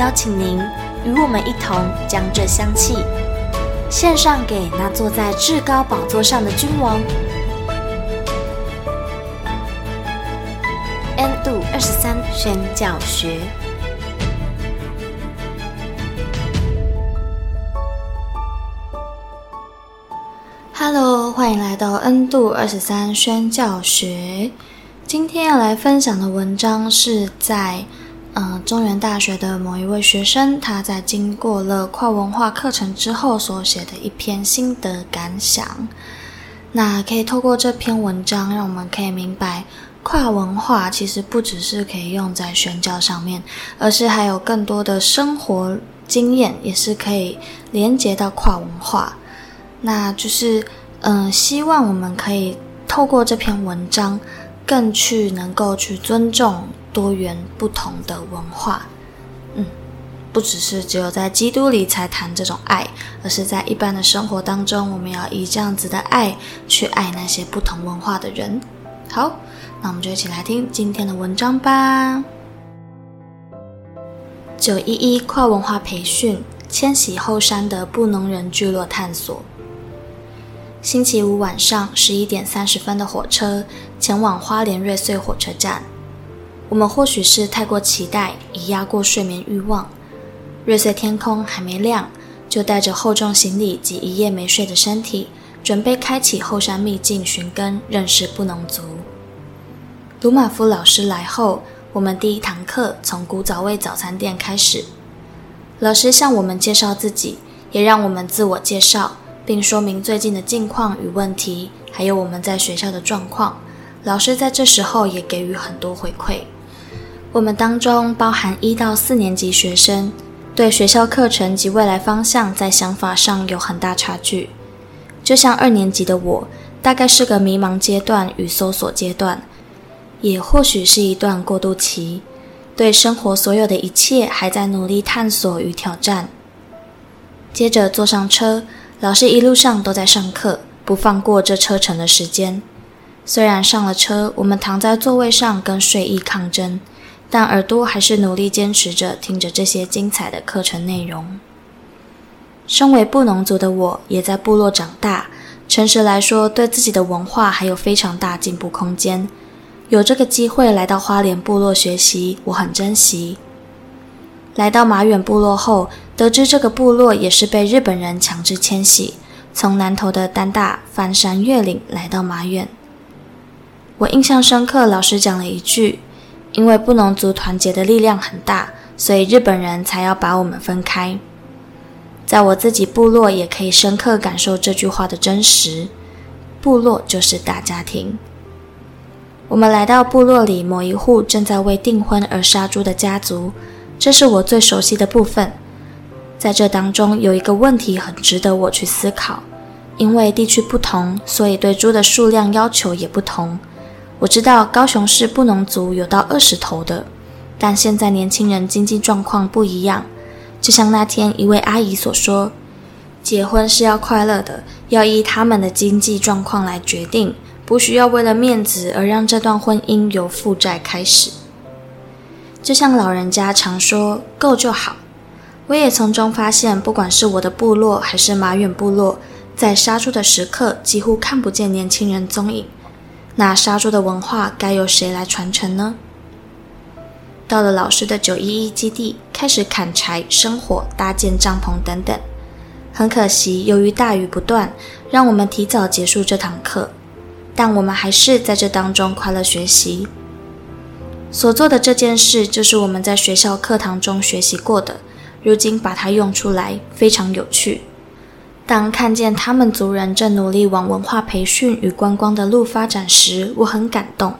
邀请您与我们一同将这香气献上给那坐在至高宝座上的君王。N 度二十三宣教学。Hello，欢迎来到 N 度二十三宣教学。今天要来分享的文章是在。嗯，中原大学的某一位学生，他在经过了跨文化课程之后所写的一篇心得感想。那可以透过这篇文章，让我们可以明白，跨文化其实不只是可以用在宣教上面，而是还有更多的生活经验，也是可以连接到跨文化。那就是，嗯，希望我们可以透过这篇文章，更去能够去尊重。多元不同的文化，嗯，不只是只有在基督里才谈这种爱，而是在一般的生活当中，我们要以这样子的爱去爱那些不同文化的人。好，那我们就一起来听今天的文章吧。九一一跨文化培训，迁徙后山的布农人聚落探索。星期五晚上十一点三十分的火车，前往花莲瑞穗火车站。我们或许是太过期待，已压过睡眠欲望。瑞穗天空还没亮，就带着厚重行李及一夜没睡的身体，准备开启后山秘境寻根，认识布农族。鲁玛夫老师来后，我们第一堂课从古早味早餐店开始。老师向我们介绍自己，也让我们自我介绍，并说明最近的近况与问题，还有我们在学校的状况。老师在这时候也给予很多回馈。我们当中包含一到四年级学生，对学校课程及未来方向在想法上有很大差距。就像二年级的我，大概是个迷茫阶段与搜索阶段，也或许是一段过渡期，对生活所有的一切还在努力探索与挑战。接着坐上车，老师一路上都在上课，不放过这车程的时间。虽然上了车，我们躺在座位上跟睡意抗争。但耳朵还是努力坚持着听着这些精彩的课程内容。身为布农族的我，也在部落长大。诚实来说，对自己的文化还有非常大进步空间。有这个机会来到花莲部落学习，我很珍惜。来到马远部落后，得知这个部落也是被日本人强制迁徙，从南投的丹大翻山越岭来到马远。我印象深刻，老师讲了一句。因为布农族团结的力量很大，所以日本人才要把我们分开。在我自己部落，也可以深刻感受这句话的真实。部落就是大家庭。我们来到部落里某一户正在为订婚而杀猪的家族，这是我最熟悉的部分。在这当中，有一个问题很值得我去思考：因为地区不同，所以对猪的数量要求也不同。我知道高雄市布农族有到二十头的，但现在年轻人经济状况不一样。就像那天一位阿姨所说，结婚是要快乐的，要依他们的经济状况来决定，不需要为了面子而让这段婚姻由负债开始。就像老人家常说，够就好。我也从中发现，不管是我的部落还是马远部落，在杀猪的时刻几乎看不见年轻人踪影。那杀猪的文化该由谁来传承呢？到了老师的九一一基地，开始砍柴、生火、搭建帐篷等等。很可惜，由于大雨不断，让我们提早结束这堂课。但我们还是在这当中快乐学习。所做的这件事，就是我们在学校课堂中学习过的，如今把它用出来，非常有趣。当看见他们族人正努力往文化培训与观光的路发展时，我很感动。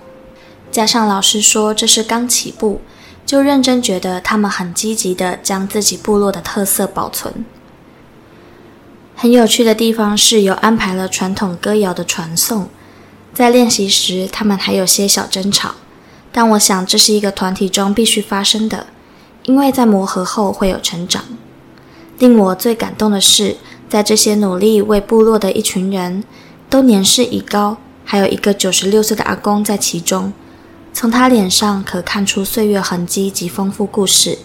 加上老师说这是刚起步，就认真觉得他们很积极地将自己部落的特色保存。很有趣的地方是有安排了传统歌谣的传颂，在练习时他们还有些小争吵，但我想这是一个团体中必须发生的，因为在磨合后会有成长。令我最感动的是，在这些努力为部落的一群人，都年事已高，还有一个九十六岁的阿公在其中，从他脸上可看出岁月痕迹及丰富故事。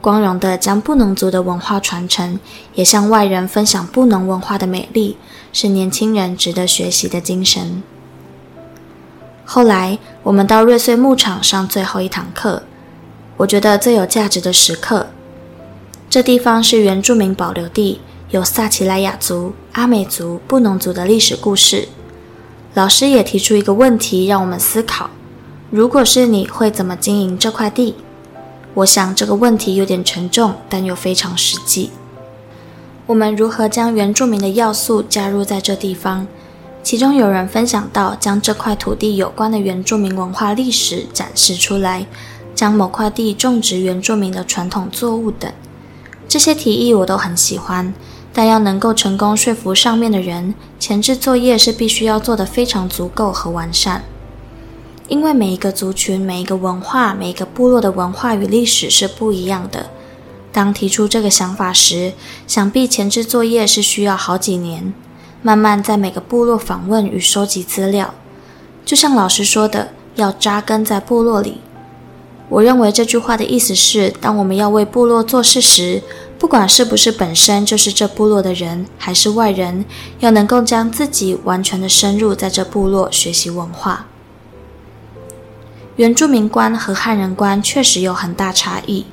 光荣地将布农族的文化传承，也向外人分享布农文化的美丽，是年轻人值得学习的精神。后来，我们到瑞穗牧场上最后一堂课，我觉得最有价值的时刻。这地方是原住民保留地，有萨奇莱雅族、阿美族、布农族的历史故事。老师也提出一个问题，让我们思考：如果是你会怎么经营这块地？我想这个问题有点沉重，但又非常实际。我们如何将原住民的要素加入在这地方？其中有人分享到，将这块土地有关的原住民文化历史展示出来，将某块地种植原住民的传统作物等。这些提议我都很喜欢，但要能够成功说服上面的人，前置作业是必须要做得非常足够和完善。因为每一个族群、每一个文化、每一个部落的文化与历史是不一样的。当提出这个想法时，想必前置作业是需要好几年，慢慢在每个部落访问与收集资料。就像老师说的，要扎根在部落里。我认为这句话的意思是，当我们要为部落做事时，不管是不是本身就是这部落的人，还是外人，要能够将自己完全的深入在这部落学习文化。原住民观和汉人观确实有很大差异。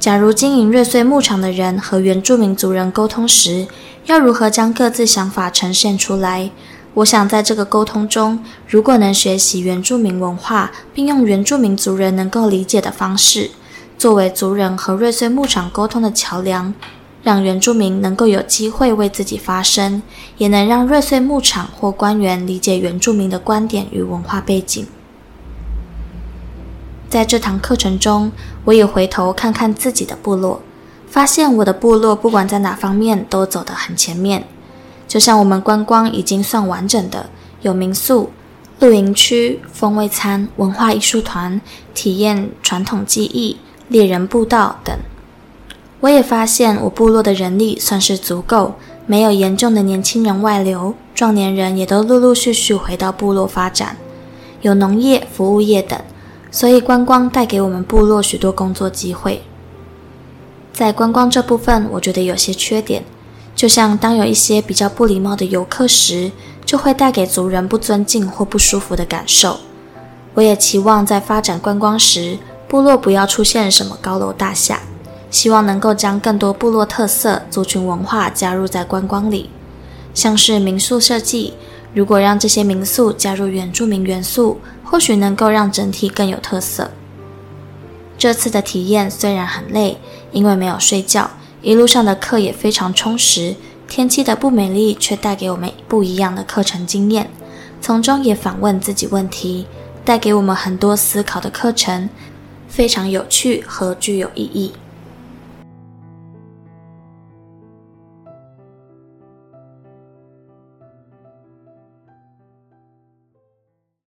假如经营瑞穗牧场的人和原住民族人沟通时，要如何将各自想法呈现出来？我想在这个沟通中，如果能学习原住民文化，并用原住民族人能够理解的方式，作为族人和瑞穗牧场沟通的桥梁，让原住民能够有机会为自己发声，也能让瑞穗牧场或官员理解原住民的观点与文化背景。在这堂课程中，我也回头看看自己的部落，发现我的部落不管在哪方面都走得很前面。就像我们观光已经算完整的，有民宿、露营区、风味餐、文化艺术团、体验传统技艺、猎人步道等。我也发现我部落的人力算是足够，没有严重的年轻人外流，壮年人也都陆陆续续回到部落发展，有农业、服务业等。所以观光带给我们部落许多工作机会。在观光这部分，我觉得有些缺点，就像当有一些比较不礼貌的游客时，就会带给族人不尊敬或不舒服的感受。我也期望在发展观光时，部落不要出现什么高楼大厦，希望能够将更多部落特色、族群文化加入在观光里，像是民宿设计，如果让这些民宿加入原住民元素。或许能够让整体更有特色。这次的体验虽然很累，因为没有睡觉，一路上的课也非常充实。天气的不美丽却带给我们不一样的课程经验，从中也反问自己问题，带给我们很多思考的课程，非常有趣和具有意义。